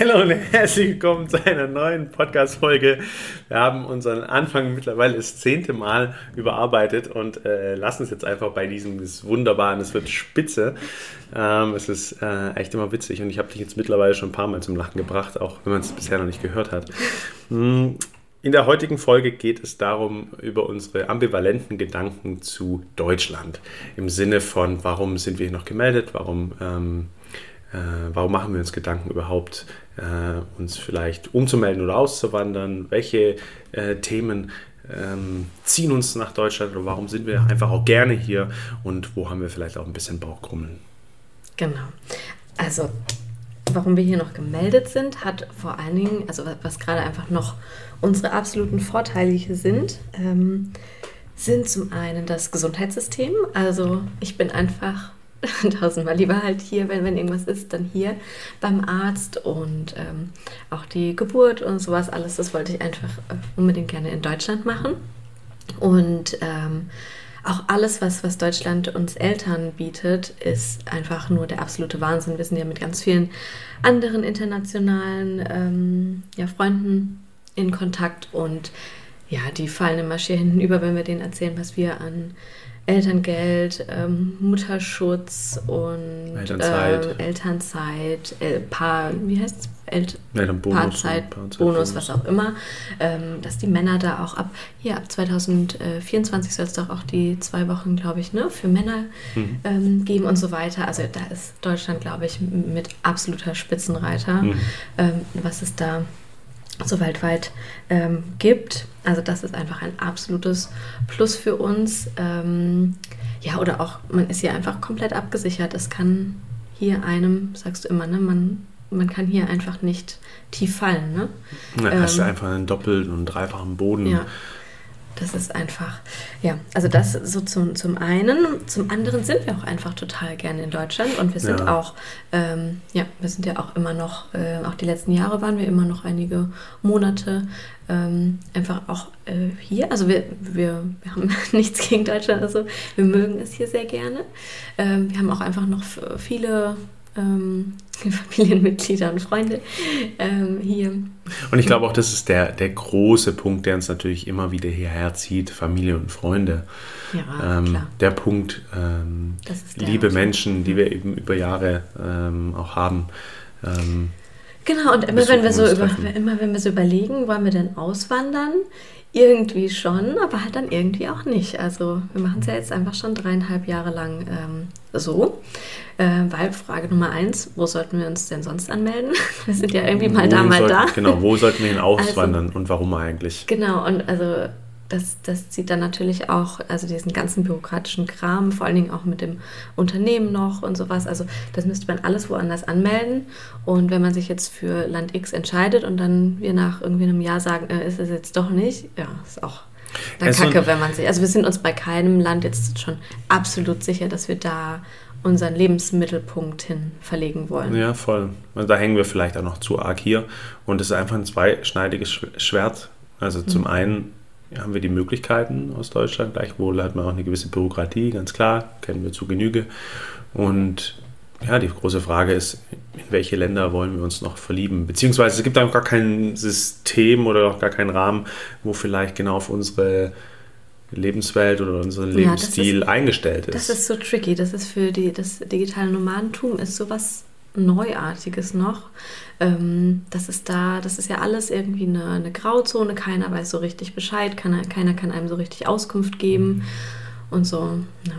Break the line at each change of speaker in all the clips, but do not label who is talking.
Hallo und herzlich willkommen zu einer neuen Podcast-Folge. Wir haben unseren Anfang mittlerweile das zehnte Mal überarbeitet und äh, lassen es jetzt einfach bei diesem das wunderbaren, es wird spitze. Ähm, es ist äh, echt immer witzig und ich habe dich jetzt mittlerweile schon ein paar Mal zum Lachen gebracht, auch wenn man es bisher noch nicht gehört hat. Hm, in der heutigen Folge geht es darum, über unsere ambivalenten Gedanken zu Deutschland. Im Sinne von, warum sind wir hier noch gemeldet, warum... Ähm, äh, warum machen wir uns Gedanken überhaupt, uns vielleicht umzumelden oder auszuwandern? Welche äh, Themen ähm, ziehen uns nach Deutschland oder warum sind wir einfach auch gerne hier und wo haben wir vielleicht auch ein bisschen Bauchkrummeln?
Genau. Also, warum wir hier noch gemeldet sind, hat vor allen Dingen, also was gerade einfach noch unsere absoluten Vorteile hier sind, ähm, sind zum einen das Gesundheitssystem. Also ich bin einfach tausendmal lieber halt hier, wenn, wenn irgendwas ist, dann hier beim Arzt und ähm, auch die Geburt und sowas alles, das wollte ich einfach äh, unbedingt gerne in Deutschland machen. Und ähm, auch alles, was, was Deutschland uns Eltern bietet, ist einfach nur der absolute Wahnsinn. Wir sind ja mit ganz vielen anderen internationalen ähm, ja, Freunden in Kontakt und ja, die fallen immer schier hinten über, wenn wir denen erzählen, was wir an Elterngeld, ähm, Mutterschutz und Elternzeit, ähm, Elternzeit äh, Paar, wie heißt es? El Elternbonus, Paarzeit, Paarzeit, Bonus, was auch immer, ähm, dass die Männer da auch ab, hier ab 2024 soll es doch auch die zwei Wochen, glaube ich, ne, für Männer mhm. ähm, geben und so weiter. Also da ist Deutschland, glaube ich, mit absoluter Spitzenreiter, mhm. ähm, was es da so weltweit ähm, gibt. Also das ist einfach ein absolutes Plus für uns. Ähm, ja, oder auch, man ist hier einfach komplett abgesichert. Es kann hier einem, sagst du immer, ne, man, man kann hier einfach nicht tief fallen. Ne?
Ja, hast du ähm, einfach einen doppelten und dreifachen Boden.
Ja. Das ist einfach, ja, also das so zum, zum einen. Zum anderen sind wir auch einfach total gerne in Deutschland und wir sind ja. auch, ähm, ja, wir sind ja auch immer noch, äh, auch die letzten Jahre waren wir immer noch einige Monate ähm, einfach auch äh, hier. Also wir, wir, wir haben nichts gegen Deutschland, also wir mögen es hier sehr gerne. Ähm, wir haben auch einfach noch viele ähm, Familienmitglieder und Freunde ähm, hier.
Und ich glaube auch, das ist der, der große Punkt, der uns natürlich immer wieder hierher zieht, Familie und Freunde. Ja, ähm, klar. Der Punkt, ähm, der liebe Menschen, die wir eben über Jahre ähm, auch haben.
Ähm, genau, und immer wenn, wir so über, immer wenn wir so überlegen, wollen wir denn auswandern, irgendwie schon, aber halt dann irgendwie auch nicht. Also wir machen es ja jetzt einfach schon dreieinhalb Jahre lang so. Äh, weil Frage Nummer eins, wo sollten wir uns denn sonst anmelden? Wir sind ja irgendwie mal wo da, mal
sollten,
da.
Genau, wo sollten wir hin auswandern also, und warum eigentlich?
Genau, und also das, das zieht dann natürlich auch, also diesen ganzen bürokratischen Kram, vor allen Dingen auch mit dem Unternehmen noch und sowas. Also das müsste man alles woanders anmelden. Und wenn man sich jetzt für Land X entscheidet und dann wir nach irgendwie einem Jahr sagen, äh, ist es jetzt doch nicht, ja, ist auch dann kacke, wenn man sich. Also wir sind uns bei keinem Land jetzt schon absolut sicher, dass wir da unseren Lebensmittelpunkt hin verlegen wollen.
Ja, voll. Also da hängen wir vielleicht auch noch zu arg hier. Und es ist einfach ein zweischneidiges Schwert. Also zum mhm. einen haben wir die Möglichkeiten aus Deutschland. Gleichwohl hat man auch eine gewisse Bürokratie, ganz klar, kennen wir zu Genüge. Und ja, die große Frage ist, in welche Länder wollen wir uns noch verlieben? Beziehungsweise es gibt auch gar kein System oder auch gar keinen Rahmen, wo vielleicht genau auf unsere Lebenswelt oder unseren Lebensstil ja, ist, eingestellt ist.
Das ist so tricky. Das ist für die, das digitale Nomadentum ist sowas Neuartiges noch. Ähm, das ist da, das ist ja alles irgendwie eine, eine, Grauzone, keiner weiß so richtig Bescheid, keiner, keiner kann einem so richtig Auskunft geben und so, ja.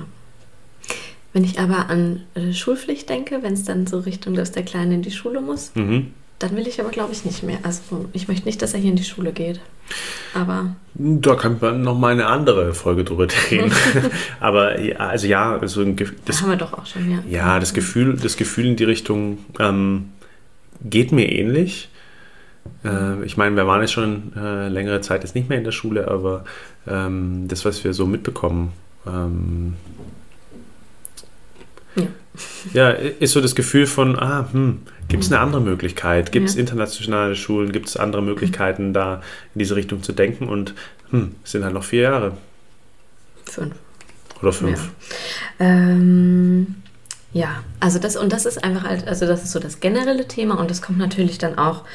Wenn ich aber an äh, Schulpflicht denke, wenn es dann so Richtung, dass der Kleine in die Schule muss, mhm. Dann will ich aber, glaube ich, nicht mehr. Also ich möchte nicht, dass er hier in die Schule geht. Aber.
Da kann man nochmal eine andere Folge drüber drehen. aber ja, also ja, also
das, das haben wir doch auch schon, ja.
Ja, das Gefühl, das Gefühl in die Richtung ähm, geht mir ähnlich. Äh, ich meine, wir waren jetzt schon äh, längere Zeit jetzt nicht mehr in der Schule, aber ähm, das, was wir so mitbekommen, ähm, ja. Ja, ist so das Gefühl von, ah, hm, gibt es eine andere Möglichkeit? Gibt es ja. internationale Schulen? Gibt es andere Möglichkeiten, da in diese Richtung zu denken? Und hm, es sind halt noch vier Jahre.
Fünf.
Oder fünf.
Ja. Ähm, Ja, also das und das ist einfach halt, also das ist so das generelle Thema und das kommt natürlich dann auch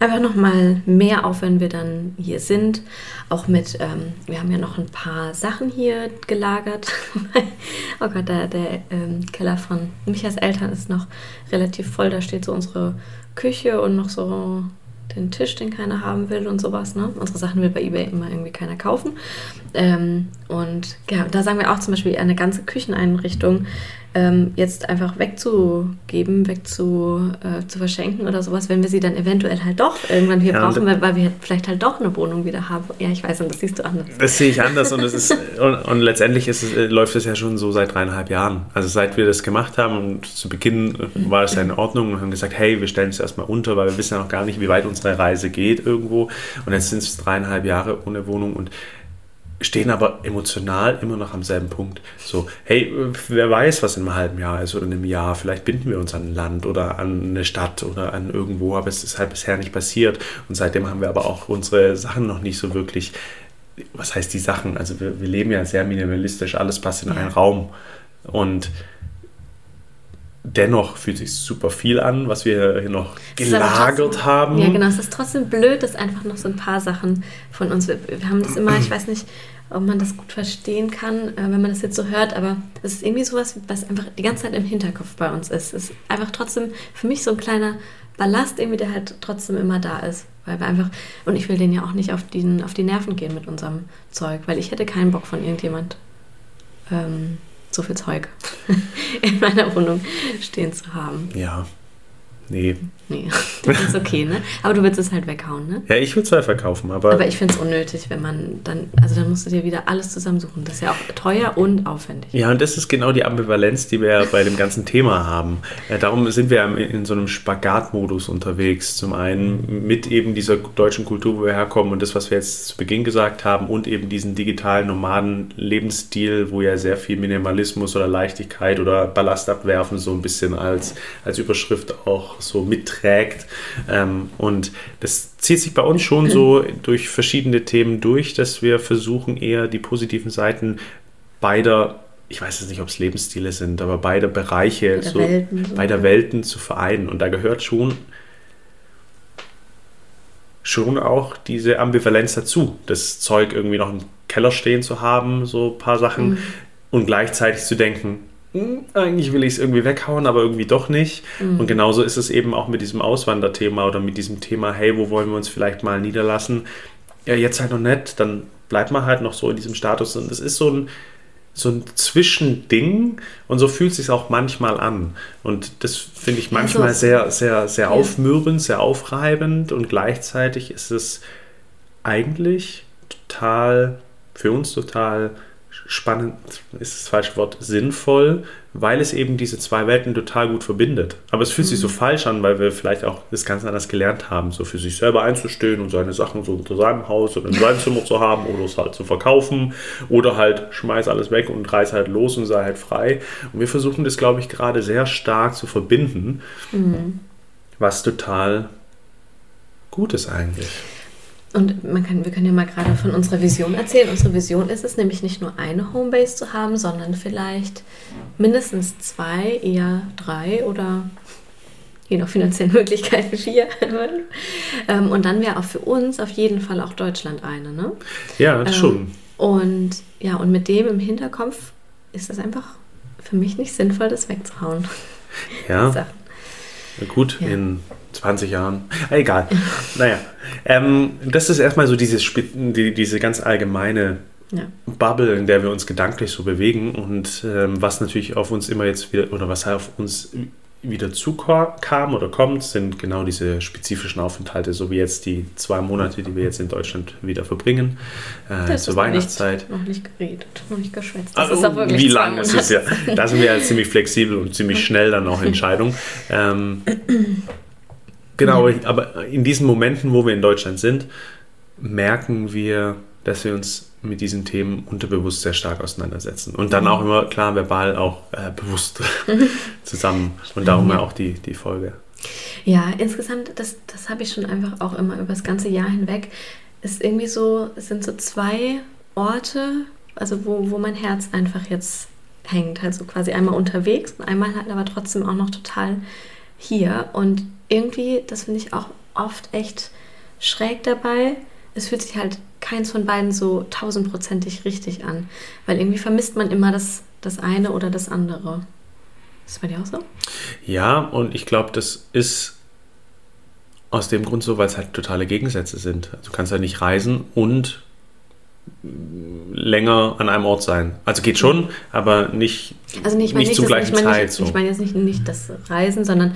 einfach nochmal mehr auf, wenn wir dann hier sind. Auch mit, ähm, wir haben ja noch ein paar Sachen hier gelagert. oh Gott, der, der ähm, Keller von Michas Eltern ist noch relativ voll. Da steht so unsere Küche und noch so den Tisch, den keiner haben will und sowas. Ne? Unsere Sachen will bei eBay immer irgendwie keiner kaufen. Ähm, und ja, da sagen wir auch zum Beispiel eine ganze Kücheneinrichtung ähm, jetzt einfach wegzugeben, wegzu äh, zu verschenken oder sowas, wenn wir sie dann eventuell halt doch irgendwann hier ja, brauchen, weil, weil wir vielleicht halt doch eine Wohnung wieder haben. Ja, ich weiß, und das siehst du anders.
Das sehe ich anders und, ist, und, und letztendlich es, äh, läuft es ja schon so seit dreieinhalb Jahren. Also seit wir das gemacht haben und zu Beginn äh, war es ja in Ordnung und haben gesagt, hey, wir stellen es erstmal unter, weil wir wissen ja noch gar nicht, wie weit unsere Reise geht irgendwo. Und jetzt sind es dreieinhalb Jahre ohne Wohnung und stehen aber emotional immer noch am selben Punkt. So, hey, wer weiß, was in einem halben Jahr ist oder in einem Jahr. Vielleicht binden wir uns an ein Land oder an eine Stadt oder an irgendwo, aber es ist halt bisher nicht passiert. Und seitdem haben wir aber auch unsere Sachen noch nicht so wirklich. Was heißt die Sachen? Also wir, wir leben ja sehr minimalistisch, alles passt in einen Raum. Und dennoch fühlt sich super viel an, was wir hier noch gelagert
trotzdem,
haben.
Ja, genau. Es ist trotzdem blöd, dass einfach noch so ein paar Sachen von uns. Wir, wir haben das immer, ich weiß nicht, ob man das gut verstehen kann, äh, wenn man das jetzt so hört, aber es ist irgendwie sowas, was einfach die ganze Zeit im Hinterkopf bei uns ist. Es ist einfach trotzdem für mich so ein kleiner Ballast, irgendwie, der halt trotzdem immer da ist. Weil wir einfach, und ich will denen ja auch nicht auf, den, auf die Nerven gehen mit unserem Zeug, weil ich hätte keinen Bock von irgendjemand. Ähm, so viel Zeug in meiner Wohnung stehen zu haben.
Ja. Nee.
Nee, das ist okay, ne? Aber du willst es halt weghauen, ne?
Ja, ich würde es halt verkaufen, aber.
Aber ich finde es unnötig, wenn man dann. Also dann musst du dir wieder alles zusammensuchen. Das ist ja auch teuer und aufwendig.
Ja, und das ist genau die Ambivalenz, die wir ja bei dem ganzen Thema haben. Ja, darum sind wir in so einem Spagatmodus unterwegs. Zum einen mit eben dieser deutschen Kultur, wo wir herkommen und das, was wir jetzt zu Beginn gesagt haben, und eben diesen digitalen Nomaden-Lebensstil, wo ja sehr viel Minimalismus oder Leichtigkeit oder Ballast abwerfen so ein bisschen als, als Überschrift auch so mit trägt. Ähm, und das zieht sich bei uns schon so durch verschiedene Themen durch, dass wir versuchen, eher die positiven Seiten beider ich weiß jetzt nicht, ob es Lebensstile sind, aber beide Bereiche, so, Welten, so beider Welten zu vereinen. Und da gehört schon, schon auch diese Ambivalenz dazu, das Zeug irgendwie noch im Keller stehen zu haben, so ein paar Sachen, mhm. und gleichzeitig zu denken, eigentlich will ich es irgendwie weghauen, aber irgendwie doch nicht. Mhm. Und genauso ist es eben auch mit diesem Auswanderthema oder mit diesem Thema, hey, wo wollen wir uns vielleicht mal niederlassen? Ja, jetzt halt noch nicht, dann bleibt man halt noch so in diesem Status. Und es ist so ein, so ein Zwischending und so fühlt es sich auch manchmal an. Und das finde ich manchmal also, sehr, sehr, sehr ja. aufmührend, sehr aufreibend und gleichzeitig ist es eigentlich total, für uns total spannend, ist das falsche Wort, sinnvoll, weil es eben diese zwei Welten total gut verbindet. Aber es fühlt mhm. sich so mhm. falsch an, weil wir vielleicht auch das ganz anders gelernt haben, so für sich selber einzustehen und seine Sachen so unter seinem Haus oder in seinem Zimmer zu haben oder es halt zu verkaufen oder halt schmeiß alles weg und reiß halt los und sei halt frei. Und wir versuchen das, glaube ich, gerade sehr stark zu verbinden, mhm. was total gut ist eigentlich.
Und man kann, wir können ja mal gerade von unserer Vision erzählen. Unsere Vision ist es nämlich nicht nur eine Homebase zu haben, sondern vielleicht mindestens zwei, eher drei oder je nach finanziellen Möglichkeiten vier. Ähm, und dann wäre auch für uns auf jeden Fall auch Deutschland eine. Ne?
Ja, ähm, schon.
Und ja, und mit dem im Hinterkopf ist es einfach für mich nicht sinnvoll, das wegzuhauen.
Ja. Gut, ja. in 20 Jahren. Egal. naja. Ähm, das ist erstmal so dieses, die, diese ganz allgemeine ja. Bubble, in der wir uns gedanklich so bewegen und ähm, was natürlich auf uns immer jetzt wieder oder was auf uns wieder zukam oder kommt, sind genau diese spezifischen Aufenthalte, so wie jetzt die zwei Monate, die wir jetzt in Deutschland wieder verbringen, äh, zur Weihnachtszeit.
Noch nicht, geredet, noch nicht geschwätzt.
Das also, ist wirklich wie lange ist es ja? Da sind wir ja ziemlich flexibel und ziemlich schnell dann auch Entscheidung. Ähm, Genau, aber in diesen Momenten, wo wir in Deutschland sind, merken wir, dass wir uns mit diesen Themen unterbewusst sehr stark auseinandersetzen. Und dann auch immer klar verbal auch äh, bewusst zusammen. Und darum ja auch die, die Folge.
Ja, insgesamt, das, das habe ich schon einfach auch immer über das ganze Jahr hinweg. Ist irgendwie so, es sind so zwei Orte, also wo, wo mein Herz einfach jetzt hängt. Also quasi einmal unterwegs und einmal halt aber trotzdem auch noch total hier. Und irgendwie, das finde ich auch oft echt schräg dabei. Es fühlt sich halt keins von beiden so tausendprozentig richtig an. Weil irgendwie vermisst man immer das, das eine oder das andere. Ist das bei dir auch so?
Ja, und ich glaube, das ist aus dem Grund so, weil es halt totale Gegensätze sind. Also du kannst ja nicht reisen und länger an einem Ort sein. Also geht schon, aber nicht,
also nicht,
nicht
nicht
zur gleichen
ich meine
Zeit.
Nicht,
so.
Ich meine jetzt nicht, nicht das Reisen, sondern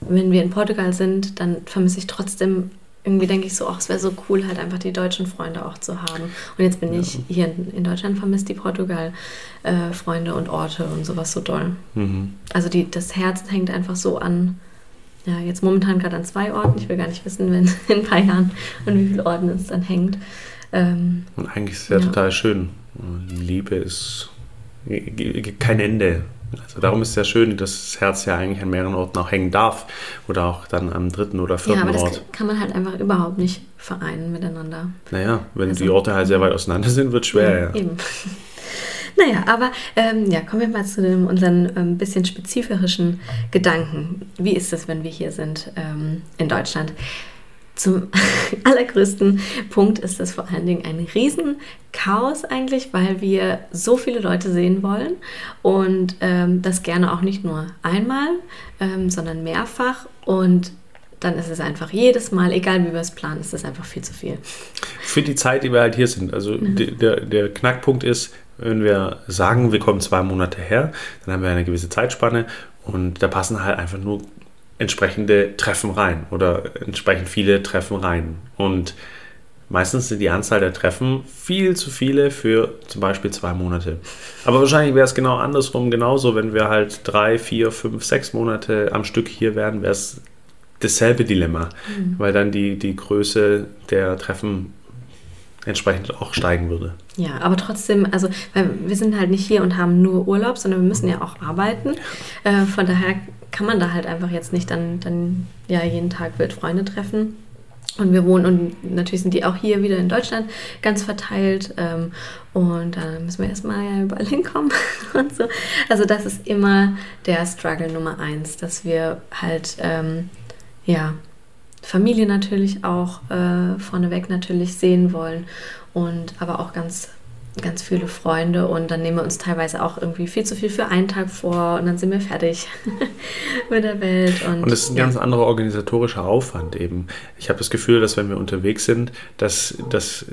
wenn wir in Portugal sind, dann vermisse ich trotzdem, irgendwie denke ich so, ach, es wäre so cool, halt einfach die deutschen Freunde auch zu haben. Und jetzt bin
Ja.
ich hier in, Deutschland, vermisse die Portugal-Freunde und Orte und sowas so doll.
Mhm.
Also die, das Herz hängt einfach so an, ja, jetzt momentan gerade an zwei Orten. Ich will gar nicht wissen, wenn in ein paar Jahren an wie vielen Orten es dann hängt. Ähm,
Und eigentlich ist es ja,
Ja.
total schön. Liebe ist kein Ende. Also darum ist es ja schön, dass das Herz ja eigentlich an mehreren Orten auch hängen darf. Oder auch dann am dritten oder
ja,
vierten
aber das
Ort.
kann man halt einfach überhaupt nicht vereinen miteinander.
Naja, wenn
Also-
die Orte halt sehr weit auseinander sind, wird es schwer. Ja,
Eben. Naja, aber ähm, ja, kommen wir mal zu dem, unseren ähm, bisschen spezifischen Gedanken. Wie ist es, wenn wir hier sind ähm, in Deutschland? Zum allergrößten Punkt ist das vor allen Dingen ein Riesenchaos eigentlich, weil wir so viele Leute sehen wollen und ähm, das gerne auch nicht nur einmal, ähm, sondern mehrfach und dann ist es einfach jedes Mal, egal wie wir es planen, ist es einfach viel zu viel.
Für die Zeit, die wir halt hier sind. Also
Mhm.
de- der, der Knackpunkt ist, wenn wir sagen, wir kommen zwei Monate her, dann haben wir eine gewisse Zeitspanne und da passen halt einfach nur entsprechende Treffen rein oder entsprechend viele Treffen rein. Und meistens sind die Anzahl der Treffen viel zu viele für zum Beispiel zwei Monate. Aber wahrscheinlich wäre es genau andersrum genauso, wenn wir halt drei, vier, fünf, sechs Monate am Stück hier wären, wäre es dasselbe Dilemma, weil dann die, die Größe der Treffen entsprechend auch steigen würde.
Ja, aber trotzdem, also weil wir sind halt nicht hier und haben nur Urlaub, sondern wir müssen ja auch arbeiten. Äh, von daher kann man da halt einfach jetzt nicht dann, dann ja jeden Tag wild Freunde treffen. Und wir wohnen und natürlich sind die auch hier wieder in Deutschland ganz verteilt. Ähm, und da müssen wir erstmal ja überall hinkommen und so. Also das ist immer der Struggle Nummer eins, dass wir halt ähm, ja Familie natürlich auch äh, vorneweg natürlich sehen wollen und aber auch ganz ganz viele Freunde und dann nehmen wir uns teilweise auch irgendwie viel zu viel für einen Tag vor und dann sind wir fertig mit der Welt und,
es ist ein
ja.
ganz anderer organisatorischer Aufwand eben. Ich habe das Gefühl, dass wenn wir unterwegs sind, dass, dass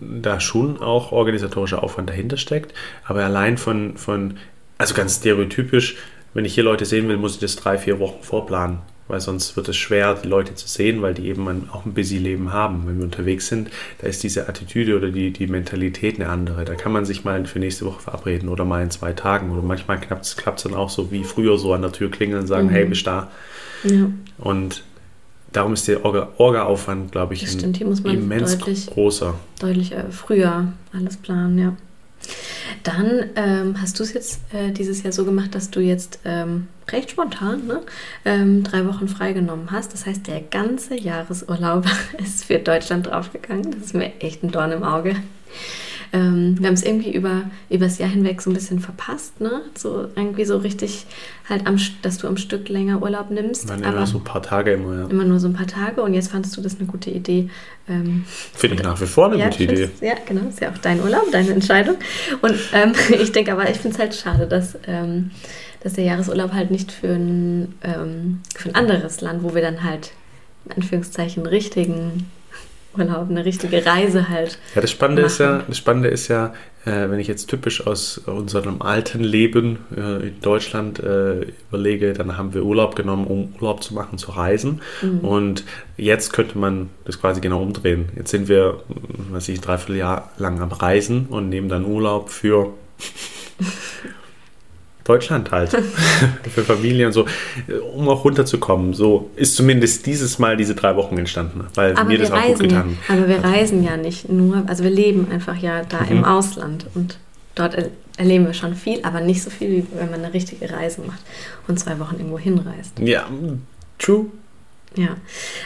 da schon auch organisatorischer Aufwand dahinter steckt. Aber allein von, von, also ganz stereotypisch, wenn ich hier Leute sehen will, muss ich das drei, vier Wochen vorplanen. Weil sonst wird es schwer, die Leute zu sehen, weil die eben ein, auch ein busy Leben haben. Wenn wir unterwegs sind, da ist diese Attitüde oder die, die Mentalität eine andere. Da kann man sich mal für nächste Woche verabreden oder mal in zwei Tagen. Oder manchmal klappt es dann auch so wie früher so an der Tür klingeln und sagen,
Mhm.
hey, bist da?
ja,
Und darum ist der Orga- Orga-Aufwand, glaube ich,
das stimmt, hier muss man
immens
deutlich
großer.
deutlich äh, früher alles planen, ja. Dann ähm, hast du es jetzt äh, dieses Jahr so gemacht, dass du jetzt ähm, recht spontan ne, ähm, drei Wochen freigenommen hast. Das heißt, der ganze Jahresurlaub ist für Deutschland draufgegangen. Das ist mir echt ein Dorn im Auge. Ähm, wir haben es irgendwie über das Jahr hinweg so ein bisschen verpasst, ne? So irgendwie so richtig halt, am, dass du am Stück länger Urlaub nimmst.
Waren nur so ein paar Tage immer, ja.
immer nur so ein paar Tage und jetzt fandest du das eine gute Idee. Ähm,
Finde ich nach wie vor eine
ja,
gute Idee.
Ja, genau. Ist ja auch dein Urlaub, deine Entscheidung. Und ähm, ich denke aber, ich finde es halt schade, dass, ähm, dass der Jahresurlaub halt nicht für ein, ähm, für ein anderes Land, wo wir dann halt in Anführungszeichen richtigen Urlaub, eine richtige Reise halt.
Ja, das Spannende ist ja,
machen.
das Spannende ist ja, äh, wenn ich jetzt typisch aus unserem alten Leben äh, in Deutschland äh, überlege, dann haben wir Urlaub genommen, um Urlaub zu machen, zu reisen.
Mhm.
Und jetzt könnte man das quasi genau umdrehen. Jetzt sind wir, weiß ich, ein Dreivierteljahr lang am Reisen und nehmen dann Urlaub für Deutschland halt. für Familie und so, um auch runterzukommen. So ist zumindest dieses Mal diese drei Wochen entstanden, weil
Aber
mir
wir,
das auch gut getan hat.
aber wir reisen ja nicht nur, also wir leben einfach ja da
Mhm.
im Ausland und dort er erleben wir schon viel, aber nicht so viel, wie wenn man eine richtige Reise macht und zwei Wochen irgendwo hinreist.
Ja, true.
Ja,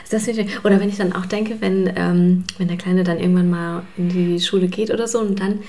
also das ich, oder wenn ich dann auch denke, wenn, ähm, wenn der Kleine dann irgendwann mal in die Schule geht oder so und dann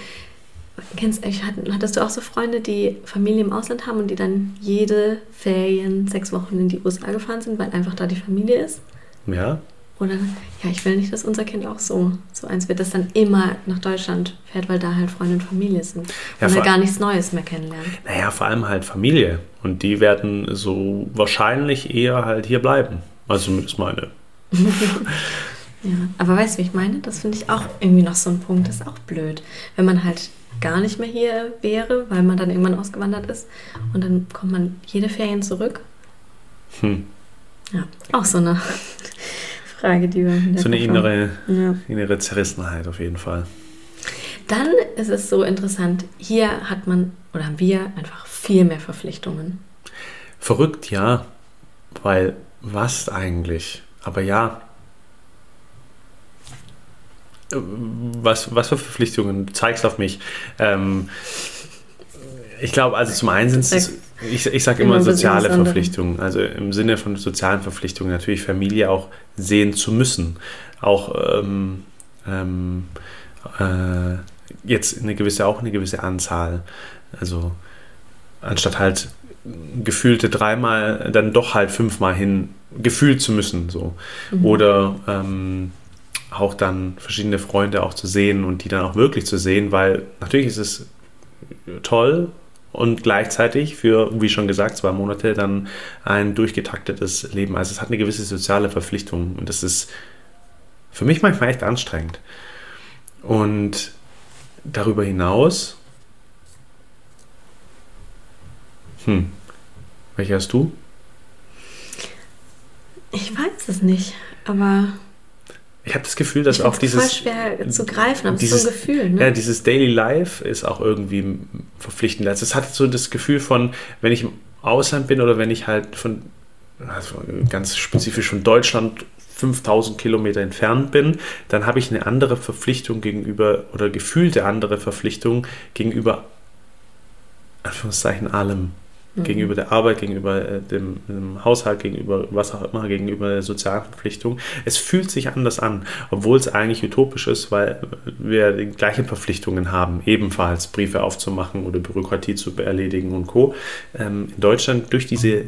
Kennst, hattest du auch so Freunde, die Familie im Ausland haben und die dann jede Ferien sechs Wochen in die USA gefahren sind, weil einfach da die Familie ist?
Ja.
Oder, ja, ich will nicht, dass unser Kind auch so, so eins wird, das dann immer nach Deutschland fährt, weil da halt Freunde und Familie sind. Ja, und er gar nichts Neues mehr kennenlernt.
Naja, vor allem halt Familie. Und die werden so wahrscheinlich eher halt hier bleiben. Also zumindest meine.
ja, aber weißt du, wie ich meine? Das finde ich auch irgendwie noch so ein Punkt, das ist auch blöd. Wenn man halt gar nicht mehr hier wäre, weil man dann irgendwann ausgewandert ist und dann kommt man jede Ferien zurück. Hm. Ja, auch so eine Frage, die wir.
So eine innere, ja. innere Zerrissenheit auf jeden Fall.
Dann ist es so interessant, hier hat man oder haben wir einfach viel mehr Verpflichtungen.
Verrückt, ja. Weil was eigentlich? Aber ja. Was, was für Verpflichtungen? Du zeigst auf mich. Ähm, ich glaube, also zum einen sind es, ich, ich sage immer soziale Verpflichtungen. Also im Sinne von sozialen Verpflichtungen natürlich Familie auch sehen zu müssen. Auch ähm, ähm, äh, jetzt eine gewisse, auch eine gewisse Anzahl. Also anstatt halt gefühlte dreimal, dann doch halt fünfmal hin gefühlt zu müssen. So. Mhm. Oder ähm, auch dann verschiedene Freunde auch zu sehen und die dann auch wirklich zu sehen, weil natürlich ist es toll und gleichzeitig für, wie schon gesagt, zwei Monate dann ein durchgetaktetes Leben. Also es hat eine gewisse soziale Verpflichtung und das ist für mich manchmal echt anstrengend. Und darüber hinaus Hm. Welche hast du?
Ich weiß es nicht, aber.
Ich habe das Gefühl, dass auch dieses.
Voll schwer zu greifen, aber dieses, so ein Gefühl. Ne?
Ja, dieses Daily Life ist auch irgendwie verpflichtend. Also es hat so das Gefühl von, wenn ich im Ausland bin oder wenn ich halt von, also ganz spezifisch von Deutschland 5000 Kilometer entfernt bin, dann habe ich eine andere Verpflichtung gegenüber oder gefühlte andere Verpflichtung gegenüber Anführungszeichen allem mhm. gegenüber der Arbeit, gegenüber äh, dem, dem, Haushalt, gegenüber was auch immer, gegenüber der sozialen Verpflichtung. Es fühlt sich anders an, obwohl es eigentlich utopisch ist, weil wir die gleichen Verpflichtungen haben, ebenfalls Briefe aufzumachen oder Bürokratie zu erledigen und Co. Ähm, in Deutschland durch diese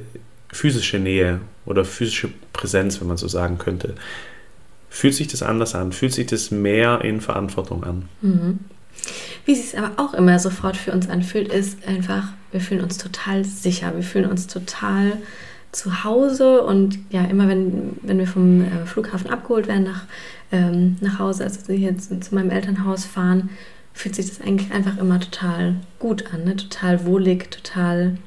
physische Nähe oder physische Präsenz, wenn man so sagen könnte, fühlt sich das anders an, fühlt sich das mehr in Verantwortung an.
Mhm. Wie sich es aber auch immer sofort für uns anfühlt, ist einfach, wir fühlen uns total sicher, wir fühlen uns total zu Hause und ja, immer wenn, wenn wir vom äh, Flughafen abgeholt werden nach, ähm, nach Hause, also hier zu, zu, meinem Elternhaus fahren, fühlt sich das eigentlich einfach immer total gut an, ne? total wohlig, total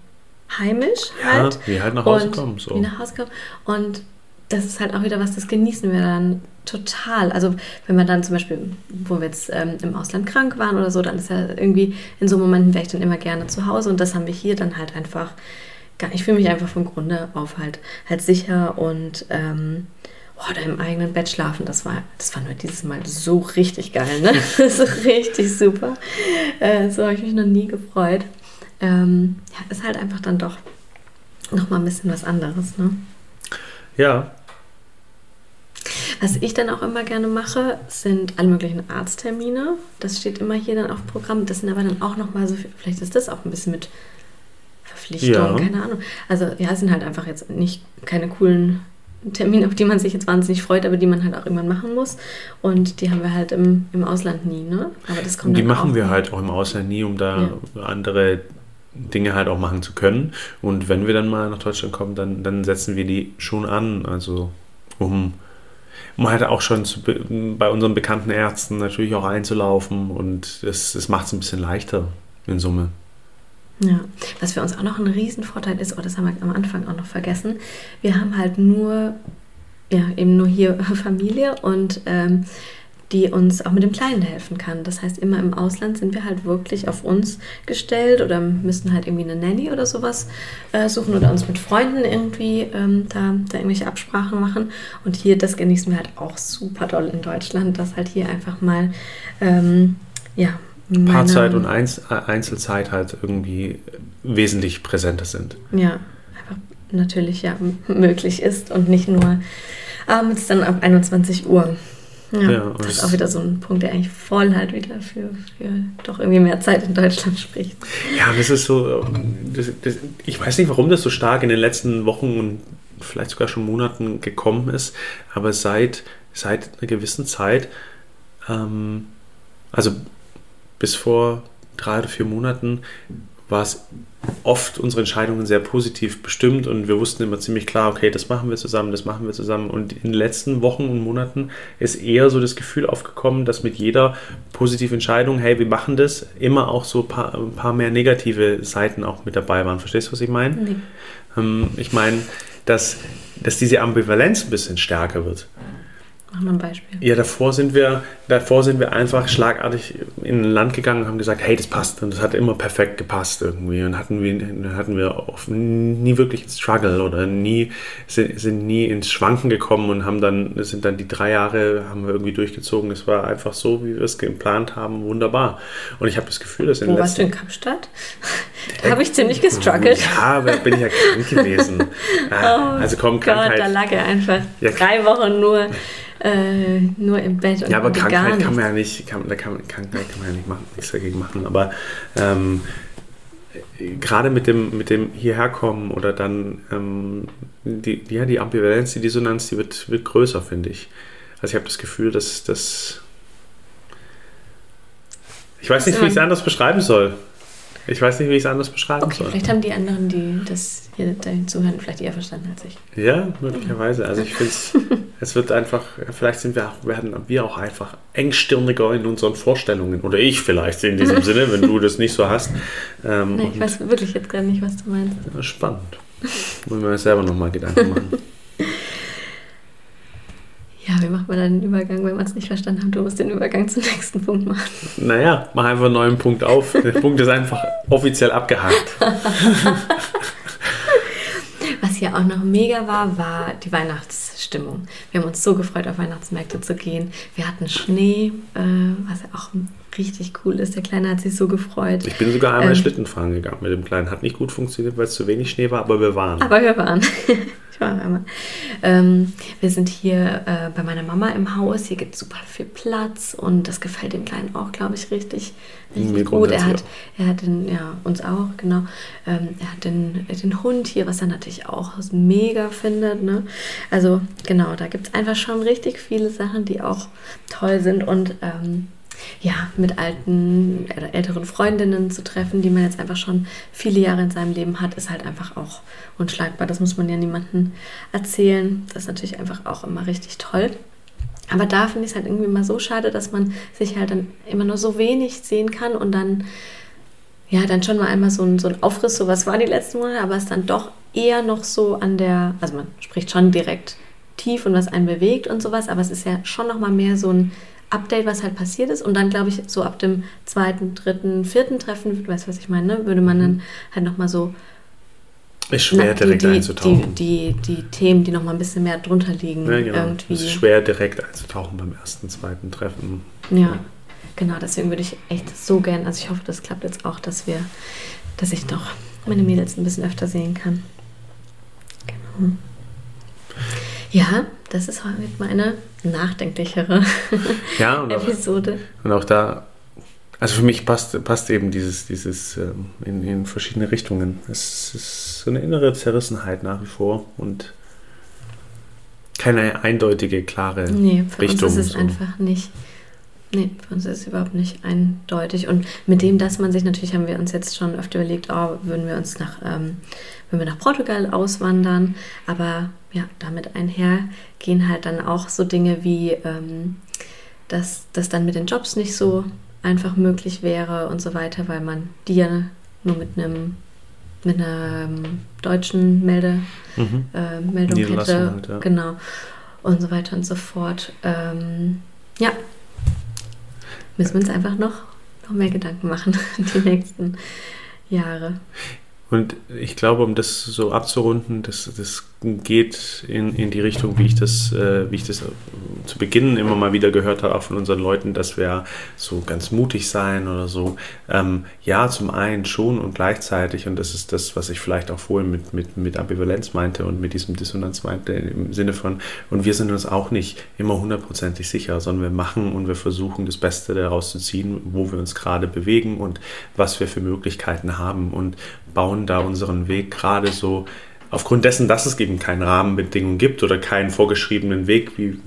heimisch halt.
Ja, wie halt nach Hause kommen. So.
Wie nach Hause kommen. Und das ist halt auch wieder was, das genießen wir dann total. Also wenn wir dann zum Beispiel, wo wir jetzt ähm, im Ausland krank waren oder so, dann ist ja irgendwie, in so Momenten wäre ich dann immer gerne zu Hause und das haben wir hier dann halt einfach, gar, ich fühle mich einfach vom Grunde auf halt, halt sicher und ähm, oh, da im eigenen Bett schlafen, das war, das fanden wir dieses Mal so richtig geil, ne? so richtig super. Äh, so habe ich mich noch nie gefreut. Ähm, ja, ist halt einfach dann doch nochmal ein bisschen was anderes, ne?
Ja,
was ich dann auch immer gerne mache, sind alle möglichen Arzttermine. Das steht immer hier dann auf dem Programm. Das sind aber dann auch nochmal so, vielleicht ist das auch ein bisschen mit Verpflichtung, ja. keine Ahnung. Also ja, es sind halt einfach jetzt nicht keine coolen Termine, auf die man sich jetzt wahnsinnig freut, aber die man halt auch irgendwann machen muss. Und die haben wir halt im, im Ausland nie, ne?
Aber das kommt Die machen wir nie. halt auch im Ausland nie, um da ja. andere Dinge halt auch machen zu können. Und wenn wir dann mal nach Deutschland kommen, dann, dann setzen wir die schon an. Also um um halt auch schon zu, bei unseren bekannten Ärzten natürlich auch einzulaufen und es, es macht es ein bisschen leichter in Summe.
Ja, was für uns auch noch ein Riesenvorteil ist, oh, das haben wir am Anfang auch noch vergessen, wir haben halt nur, ja, eben nur hier Familie und ähm, die uns auch mit dem Kleinen helfen kann. Das heißt, immer im Ausland sind wir halt wirklich auf uns gestellt oder müssen halt irgendwie eine Nanny oder sowas äh, suchen oder uns mit Freunden irgendwie ähm, da, da irgendwelche Absprachen machen. Und hier, das genießen wir halt auch super doll in Deutschland, dass halt hier einfach mal, ähm, ja,
Paarzeit und Einzelzeit halt irgendwie wesentlich präsenter sind.
Ja, einfach natürlich ja möglich ist und nicht nur abends dann ab 21 Uhr. Ja, ja das ist auch wieder so ein Punkt, der eigentlich voll halt wieder für, für doch irgendwie mehr Zeit in Deutschland spricht.
Ja, das ist so, das, das, ich weiß nicht, warum das so stark in den letzten Wochen und vielleicht sogar schon Monaten gekommen ist, aber seit, seit einer gewissen Zeit, ähm, also bis vor drei oder vier Monaten, war es oft unsere Entscheidungen sehr positiv bestimmt und wir wussten immer ziemlich klar, okay, das machen wir zusammen, das machen wir zusammen. Und in den letzten Wochen und Monaten ist eher so das Gefühl aufgekommen, dass mit jeder positiven Entscheidung, hey, wir machen das, immer auch so ein paar, ein paar mehr negative Seiten auch mit dabei waren. Verstehst du, was ich meine? Nee. Ähm, ich meine, dass, dass diese Ambivalenz ein bisschen stärker wird.
Mach mal ein Beispiel.
Ja, davor sind wir, davor sind wir einfach schlagartig in ein Land gegangen und haben gesagt, hey, das passt. Und das hat immer perfekt gepasst irgendwie. Und hatten wir, hatten wir oft nie wirklich einen Struggle oder nie, sind, sind nie ins Schwanken gekommen und haben dann, sind dann die drei Jahre, haben wir irgendwie durchgezogen. Es war einfach so, wie wir es geplant haben, wunderbar. Und ich habe das Gefühl, dass
in Wo warst du in Kapstadt? Da habe ich ziemlich gestruggelt.
Ja, aber bin ich ja krank gewesen.
oh also komm, Gott, da lag er einfach ja, drei Wochen nur äh, nur im Bett.
Und ja, aber Krankheit kann man ja nicht, kann, da kann, Krankheit kann man ja nicht machen, nichts dagegen machen. Aber ähm, gerade mit dem, mit dem hierherkommen oder dann ähm, die, ja, die Ambivalenz, die Dissonanz, die wird, wird größer, finde ich. Also ich habe das Gefühl, dass das. Ich weiß nicht, wie ich es anders beschreiben soll. Ich weiß nicht, wie ich es anders beschreiben
okay,
soll.
Vielleicht haben die anderen, die das hier zuhören, vielleicht eher verstanden als ich.
Ja, möglicherweise. Also ich finde es, es wird einfach, vielleicht sind wir auch, werden wir auch einfach engstirniger in unseren Vorstellungen. Oder ich vielleicht in diesem Sinne, wenn du das nicht so hast.
Ähm, nee, ich weiß wirklich jetzt gerade nicht, was du meinst.
Spannend. Wir uns selber nochmal Gedanken machen.
Ja, wie macht man dann den Übergang, wenn man es nicht verstanden hat? Du musst den Übergang zum nächsten Punkt machen.
Naja, mach einfach einen neuen Punkt auf. Der Punkt ist einfach offiziell abgehakt.
Was hier auch noch mega war, war die Weihnachtsstimmung. Wir haben uns so gefreut, auf Weihnachtsmärkte zu gehen. Wir hatten Schnee, äh, was auch richtig cool ist. Der Kleine hat sich so gefreut.
Ich bin sogar einmal ähm, Schlittenfahren gegangen mit dem Kleinen. Hat nicht gut funktioniert, weil es zu wenig Schnee war, aber wir waren.
Aber wir waren. ich war einmal. Ähm, wir sind hier äh, bei meiner Mama im Haus. Hier gibt es super viel Platz und das gefällt dem Kleinen auch, glaube ich, richtig, richtig gut. Er hat, er hat den, ja, uns auch, genau. Ähm, er hat den, den Hund hier, was er natürlich auch mega findet. Ne? Also genau, da gibt es einfach schon richtig viele Sachen, die auch toll sind und ähm, ja, mit alten oder älteren Freundinnen zu treffen, die man jetzt einfach schon viele Jahre in seinem Leben hat, ist halt einfach auch unschlagbar. Das muss man ja niemandem erzählen. Das ist natürlich einfach auch immer richtig toll. Aber da finde ich es halt irgendwie mal so schade, dass man sich halt dann immer nur so wenig sehen kann und dann, ja, dann schon mal einmal so ein, so ein Aufriss, so was war die letzten Monate, aber es dann doch eher noch so an der, also man spricht schon direkt tief und was einen bewegt und sowas, aber es ist ja schon noch mal mehr so ein Update, was halt passiert ist. Und dann, glaube ich, so ab dem zweiten, dritten, vierten Treffen, du weißt, was ich meine, ne? würde man dann halt nochmal so.
Ist schwer, na, die, direkt
die,
einzutauchen.
Die, die, die, Themen, die nochmal ein bisschen mehr drunter liegen. Ja, genau. irgendwie.
Es ist schwer, direkt einzutauchen beim ersten, zweiten Treffen.
Ja, genau. Deswegen würde ich echt so gern, also ich hoffe, das klappt jetzt auch, dass wir, dass ich doch meine Mädels ein bisschen öfter sehen kann. Genau. Ja, das ist heute meine nachdenklichere
ja, und
Episode.
Auch, und auch da, also für mich passt, passt eben dieses, dieses ähm, in, in verschiedene Richtungen. Es ist so eine innere Zerrissenheit nach wie vor und keine eindeutige, klare
nee, für
Richtung.
Uns ist es so. einfach nicht. Nee, für uns ist es überhaupt nicht eindeutig. Und mit dem, dass man sich natürlich, haben wir uns jetzt schon öfter überlegt, oh, würden wir uns nach, ähm, würden wir nach Portugal auswandern. Aber ja, damit einher gehen halt dann auch so Dinge wie, ähm, dass das dann mit den Jobs nicht so einfach möglich wäre und so weiter, weil man die ja nur mit einem mit einer ähm, deutschen Melde, mhm. äh, Meldung hätte. Halt, ja. Genau. Und so weiter und so fort. Ähm, ja. Müssen wir uns einfach noch, noch mehr Gedanken machen, die nächsten Jahre.
Und ich glaube, um das so abzurunden, das, das geht in, in die Richtung, wie ich das, äh, wie ich das zu Beginn immer mal wieder gehört habe, auch von unseren Leuten, dass wir so ganz mutig sein oder so. Ähm, ja, zum einen schon und gleichzeitig, und das ist das, was ich vielleicht auch vorhin mit, mit, mit Ambivalenz meinte und mit diesem Dissonanz meinte, im Sinne von, und wir sind uns auch nicht immer hundertprozentig sicher, sondern wir machen und wir versuchen das Beste daraus zu ziehen, wo wir uns gerade bewegen und was wir für Möglichkeiten haben und bauen da unseren Weg gerade so aufgrund dessen, dass es eben keine Rahmenbedingungen gibt oder keinen vorgeschriebenen Weg wie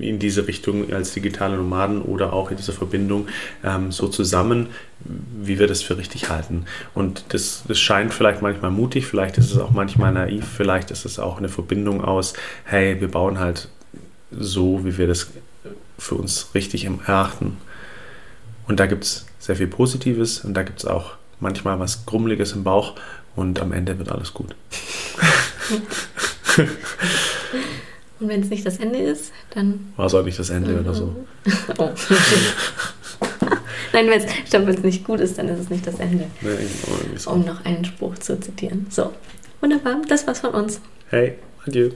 in diese Richtung als digitale Nomaden oder auch in dieser Verbindung ähm, so zusammen, wie wir das für richtig halten. Und das, das scheint vielleicht manchmal mutig, vielleicht ist es auch manchmal naiv, vielleicht ist es auch eine Verbindung aus, hey, wir bauen halt so, wie wir das für uns richtig erachten. Und da gibt es sehr viel Positives und da gibt es auch manchmal was Grummeliges im Bauch und am Ende wird alles gut.
und wenn es nicht das Ende ist, dann.
War es auch nicht das Ende oder so. oh.
Nein, wenn es nicht gut ist, dann ist es nicht das Ende. Nee, so. Um noch einen Spruch zu zitieren. So, wunderbar, das war's von uns.
Hey, adieu.